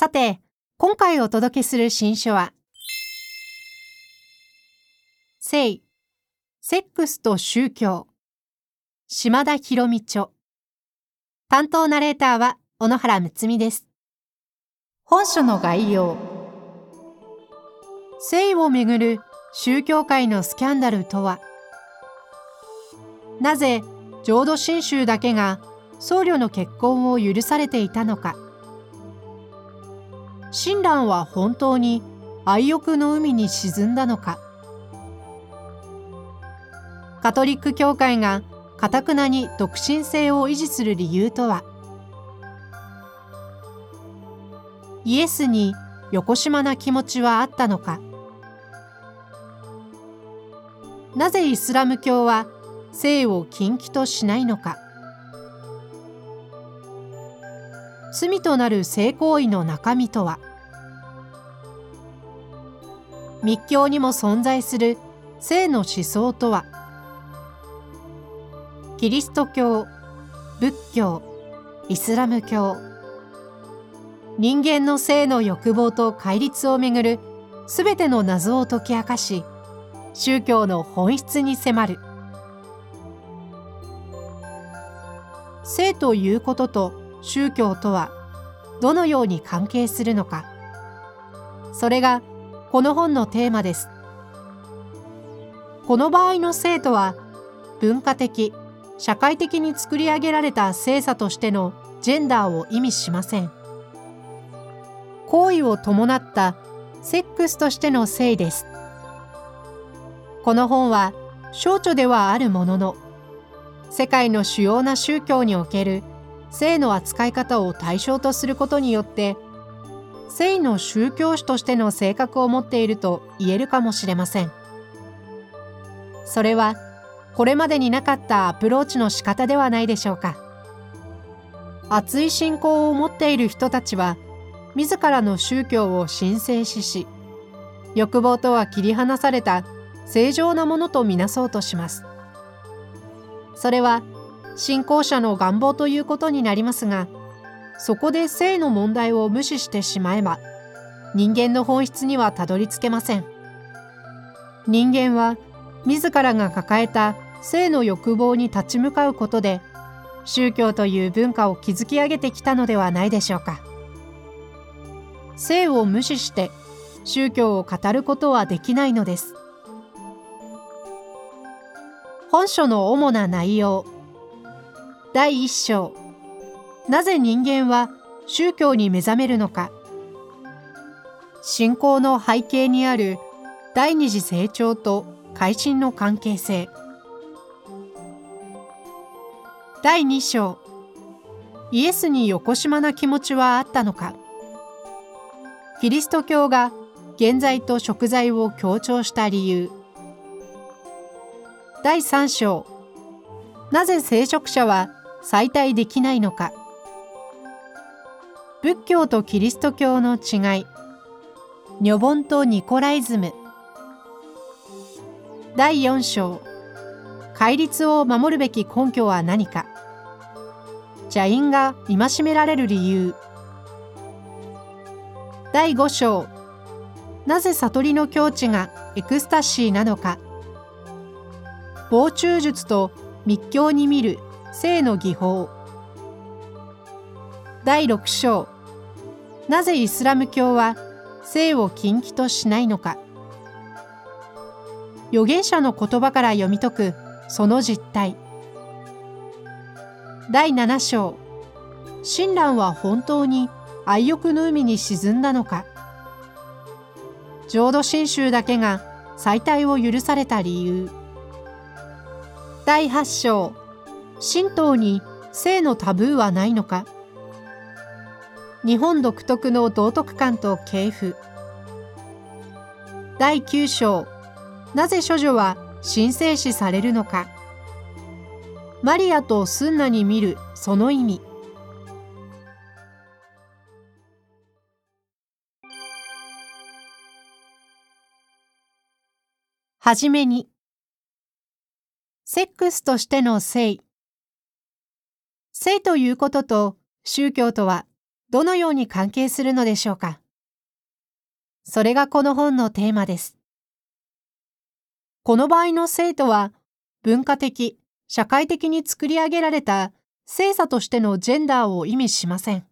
さて今回お届けする新書は「性セックスと宗教」島田博美著。担当ナレーターは小野原睦美です。本書の概要。性をめぐる宗教界のスキャンダルとは。なぜ浄土真宗だけが僧侶の結婚を許されていたのか。親鸞は本当に愛欲の海に沈んだのか。カトリック教会がかたくなに独身性を維持する理由とは。イエスに横島な気持ちはあったのか。なぜイスラム教は性を禁忌としないのか。罪となる性行為の中身とは。密教にも存在する性の思想とは。キリスト教仏教イスラム教。人間の性の欲望と戒律をめぐるすべての謎を解き明かし宗教の本質に迫る。性ということと宗教とはどのように関係するのか。それがこの本のテーマです。この場合の性とは文化的社会的に作り上げられた性差としてのジェンダーを意味しません。行為を伴ったセックスとしての性です。この本は少女ではあるものの世界の主要な宗教における性の扱い方を対象とすることによって性の宗教師としての性格を持っていると言えるかもしれません。それはこれまでになかったアプローチの仕方ではないでしょうか。熱い信仰を持っている人たちは自らの宗教を神聖視し欲望とは切り離された正常なものとみなそうとします。それは信仰者の願望ということになりますがそこで性の問題を無視してしまえば人間の本質にはたどり着けません。人間は自らが抱えた性の欲望に立ち向かうことで宗教という文化を築き上げてきたのではないでしょうか。性を無視して宗教を語ることはできないのです。本書の主な内容第1章。なぜ人間は宗教に目覚めるのか。信仰の背景にある第二次成長と改心の関係性。第2章。イエスに横島な気持ちはあったのか。キリスト教が現在と食材を強調した理由。第3章。なぜ聖職者は再退できないのか。仏教とキリスト教の違い。女本とニコライズム。第4章。戒律を守るべき根拠は何か。邪因が戒められる理由。第5章。なぜ悟りの境地がエクスタシーなのか。防虫術と密教に見る。性の技法。第6章。なぜイスラム教は性を禁忌としないのか。預言者の言葉から読み解くその実態。第7章。親鸞は本当に愛欲の海に沈んだのか。浄土真宗だけが再退を許された理由。第8章。神道に性のタブーはないのか？日本独特の道徳観と系譜。第9章。なぜ処女は神聖視されるのか？マリアとスンナに見るその意味。はじめに。セックスとしての性。性ということと宗教とはどのように関係するのでしょうか？それがこの本のテーマです。この場合の性とは文化的、社会的に作り上げられた性差としてのジェンダーを意味しません。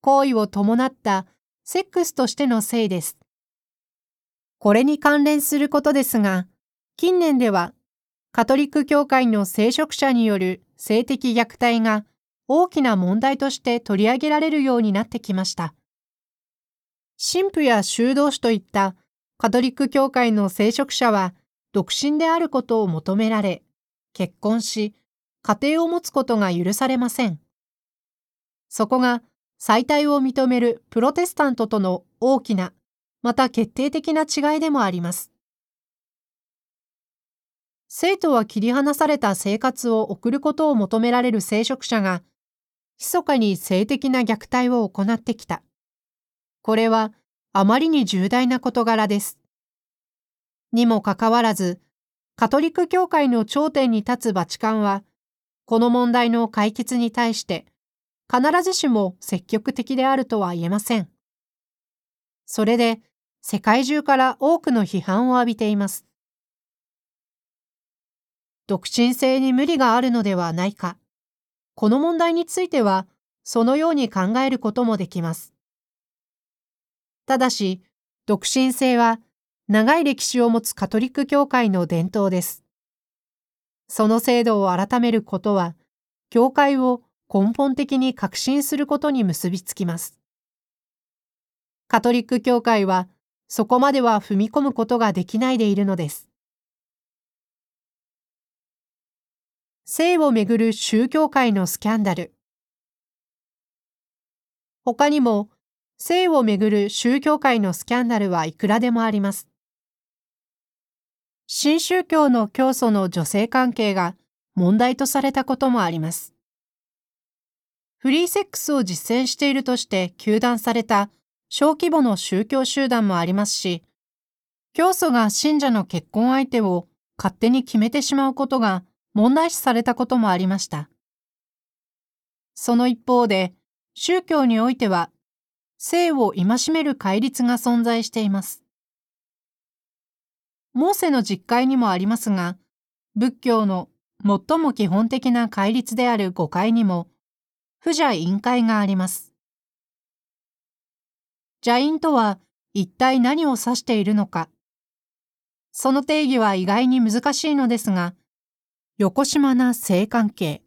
行為を伴ったセックスとしての性です。これに関連することですが、近年ではカトリック教会の聖職者による性的虐待が大きな問題として取り上げられるようになってきました。神父や修道士といったカトリック教会の聖職者は独身であることを求められ、結婚し、家庭を持つことが許されません。そこが再退を認めるプロテスタントとの大きな、また決定的な違いでもあります。生徒は切り離された生活を送ることを求められる聖職者が密かに性的な虐待を行ってきた。これはあまりに重大な事柄です。にもかかわらず、カトリック教会の頂点に立つバチカンは、この問題の解決に対して必ずしも積極的であるとは言えません。それで世界中から多くの批判を浴びています。独身性に無理があるのではないか。この問題については、そのように考えることもできます。ただし、独身性は長い歴史を持つカトリック教会の伝統です。その制度を改めることは、教会を根本的に革新することに結びつきます。カトリック教会は、そこまでは踏み込むことができないでいるのです。性をめぐる宗教界のスキャンダル。他にも、性をめぐる宗教界のスキャンダルはいくらでもあります。新宗教の教祖の女性関係が問題とされたこともあります。フリーセックスを実践しているとして糾弾された小規模の宗教集団もありますし、教祖が信者の結婚相手を勝手に決めてしまうことが問題視されたこともありました。その一方で、宗教においては、性を戒める戒律が存在しています。モーセの実会にもありますが、仏教の最も基本的な戒律である誤解にも、不邪淫戒があります。邪淫とは一体何を指しているのか。その定義は意外に難しいのですが、横島な性関係、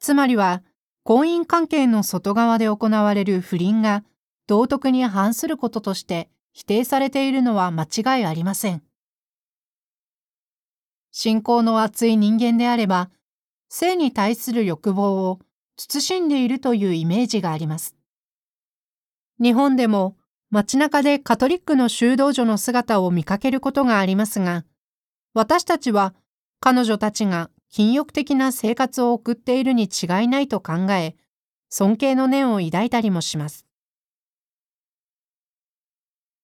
つまりは婚姻関係の外側で行われる不倫が道徳に反することとして否定されているのは間違いありません。信仰の厚い人間であれば、性に対する欲望を慎んでいるというイメージがあります。日本でも街中でカトリックの修道女の姿を見かけることがありますが、私たちは彼女たちが禁欲的な生活を送っているに違いないと考え、尊敬の念を抱いたりもします。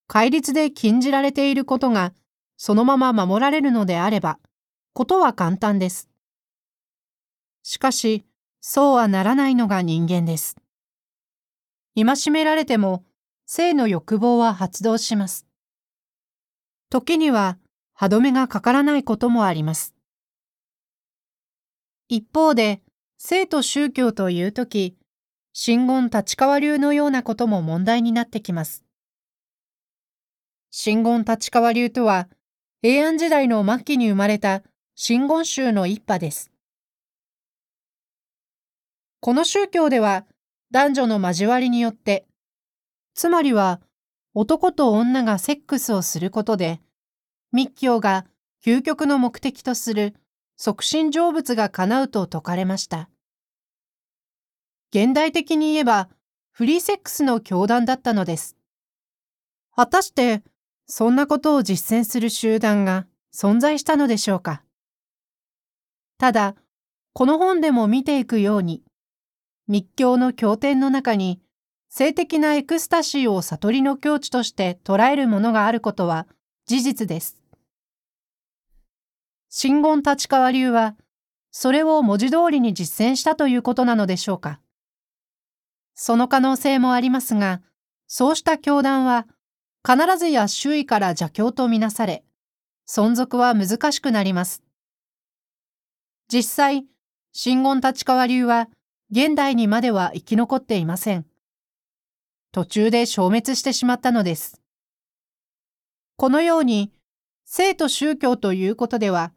戒律で禁じられていることがそのまま守られるのであれば、ことは簡単です。しかし、そうはならないのが人間です。戒められても、性の欲望は発動します。時には歯止めがかからないこともあります。一方で、生と宗教というとき、真言立川流のようなことも問題になってきます。真言立川流とは、平安時代の末期に生まれた真言宗の一派です。この宗教では、男女の交わりによって、つまりは男と女がセックスをすることで、密教が究極の目的とする促進成仏が叶うと説かれました。現代的に言えば、フリーセックスの教団だったのです。果たして、そんなことを実践する集団が存在したのでしょうか。ただ、この本でも見ていくように、密教の経典の中に、性的なエクスタシーを悟りの境地として捉えるものがあることは事実です。真言立川流は、それを文字通りに実践したということなのでしょうか。その可能性もありますが、そうした教団は、必ずや周囲から邪教とみなされ、存続は難しくなります。実際、真言立川流は、現代にまでは生き残っていません。途中で消滅してしまったのです。このように、生と宗教ということでは、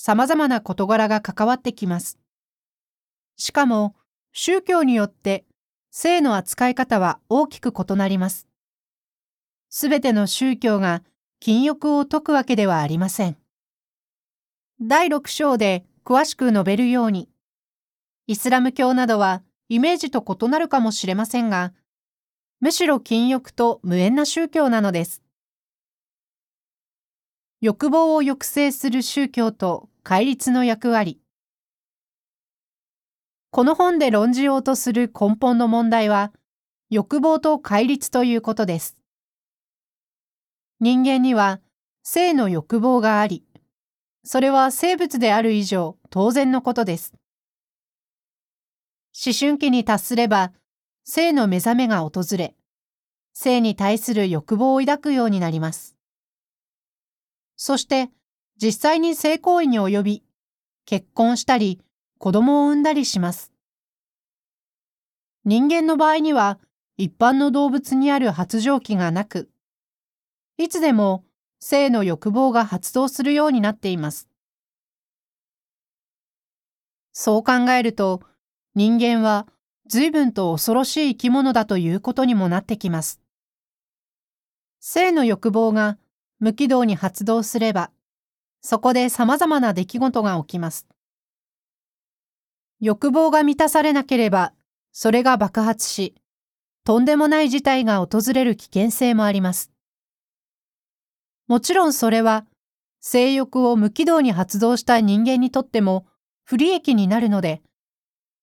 様々な事柄が関わってきます。しかも、宗教によって性の扱い方は大きく異なります。すべての宗教が禁欲を解くわけではありません。第6章で詳しく述べるように、イスラム教などはイメージと異なるかもしれませんが、むしろ禁欲と無縁な宗教なのです。欲望を抑制する宗教と戒律の役割。この本で論じようとする根本の問題は、欲望と戒律ということです。人間には性の欲望があり、それは生物である以上当然のことです。思春期に達すれば、性の目覚めが訪れ、性に対する欲望を抱くようになります。そして実際に性行為に及び、結婚したり子供を産んだりします。人間の場合には一般の動物にある発情期がなく、いつでも性の欲望が発動するようになっています。そう考えると、人間は随分と恐ろしい生き物だということにもなってきます。性の欲望が無軌道に発動すれば、そこで様々な出来事が起きます。欲望が満たされなければ、それが爆発し、とんでもない事態が訪れる危険性もあります。もちろんそれは、性欲を無軌道に発動した人間にとっても不利益になるので、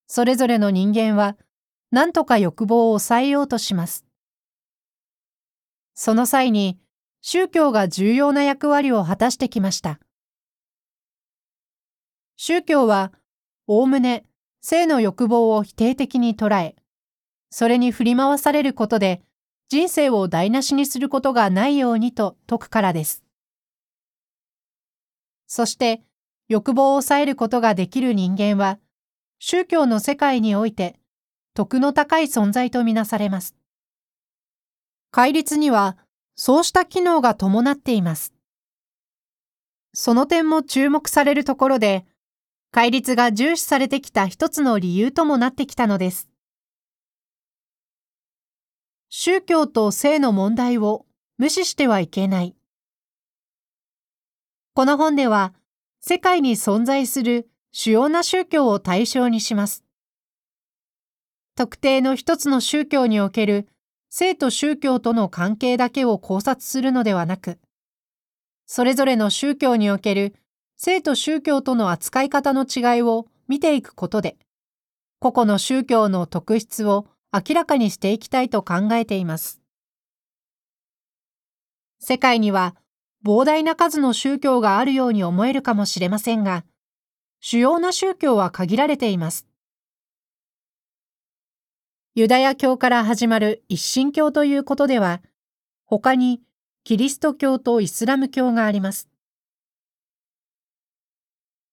それぞれの人間は何とか欲望を抑えようとします。その際に宗教が重要な役割を果たしてきました。宗教は、おおむね性の欲望を否定的に捉え、それに振り回されることで人生を台無しにすることがないようにと説くからです。そして、欲望を抑えることができる人間は、宗教の世界において、徳の高い存在とみなされます。戒律には、そうした機能が伴っています。その点も注目されるところで、戒律が重視されてきた一つの理由ともなってきたのです。宗教と性の問題を無視してはいけない。この本では、世界に存在する主要な宗教を対象にします。特定の一つの宗教における生と宗教との関係だけを考察するのではなく、それぞれの宗教における生と宗教との扱い方の違いを見ていくことで、個々の宗教の特質を明らかにしていきたいと考えています。世界には膨大な数の宗教があるように思えるかもしれませんが、主要な宗教は限られています。ユダヤ教から始まる一神教ということでは、他にキリスト教とイスラム教があります。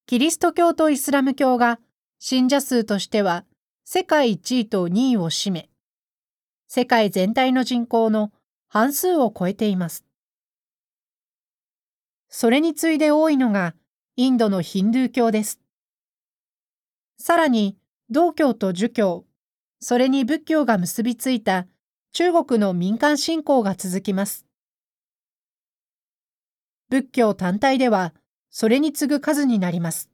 キリスト教とイスラム教が信者数としては世界1位と2位を占め、世界全体の人口の半数を超えています。それに次いで多いのがインドのヒンドゥー教です。さらに、道教と儒教、それに仏教が結びついた中国の民間信仰が続きます。仏教単体ではそれに次ぐ数になります。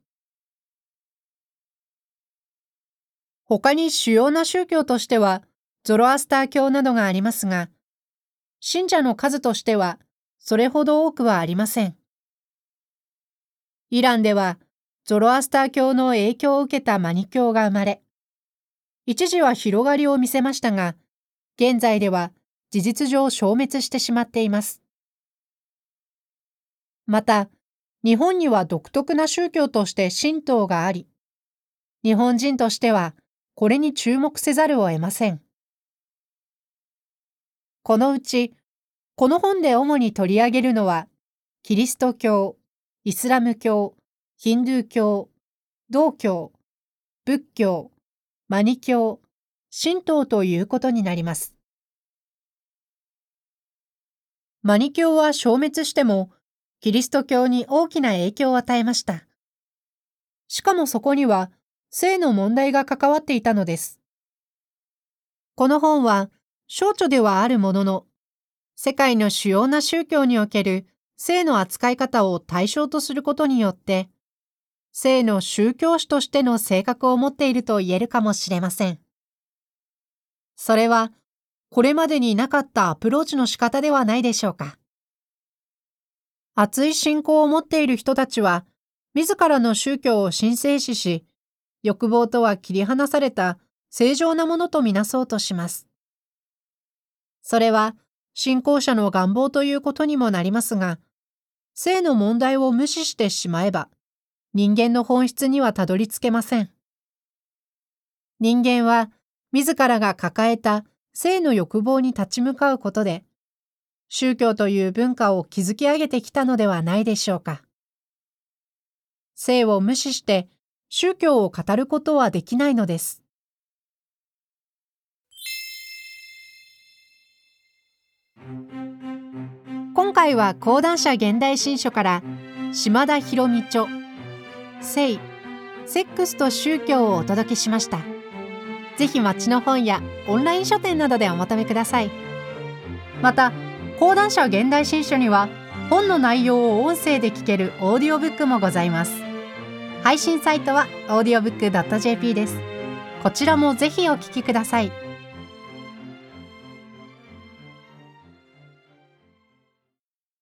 他に主要な宗教としてはゾロアスター教などがありますが、信者の数としてはそれほど多くはありません。イランではゾロアスター教の影響を受けたマニ教が生まれ、一時は広がりを見せましたが、現在では事実上消滅してしまっています。また、日本には独特な宗教として神道があり、日本人としてはこれに注目せざるを得ません。このうち、この本で主に取り上げるのは、キリスト教、イスラム教、ヒンドゥー教、道教、仏教、マニ教、神道ということになります。マニ教は消滅しても、キリスト教に大きな影響を与えました。しかもそこには、性の問題が関わっていたのです。この本は、少著ではあるものの、世界の主要な宗教における性の扱い方を対象とすることによって、性の宗教師としての性格を持っていると言えるかもしれません。それは、これまでになかったアプローチの仕方ではないでしょうか。熱い信仰を持っている人たちは、自らの宗教を神聖視し、欲望とは切り離された正常なものとみなそうとします。それは、信仰者の願望ということにもなりますが、性の問題を無視してしまえば、人間の本質にはたどり着けません。人間は、自らが抱えた性の欲望に立ち向かうことで、宗教という文化を築き上げてきたのではないでしょうか。性を無視して宗教を語ることはできないのです。今回は講談社現代新書から島田博美著性セックスと宗教をお届けしました。ぜひ町の本やオンライン書店などでお求めください。また講談社現代新書には本の内容を音声で聞けるオーディオブックもございます配信サイトは audiobook.jp ですこちらもぜひお聞きください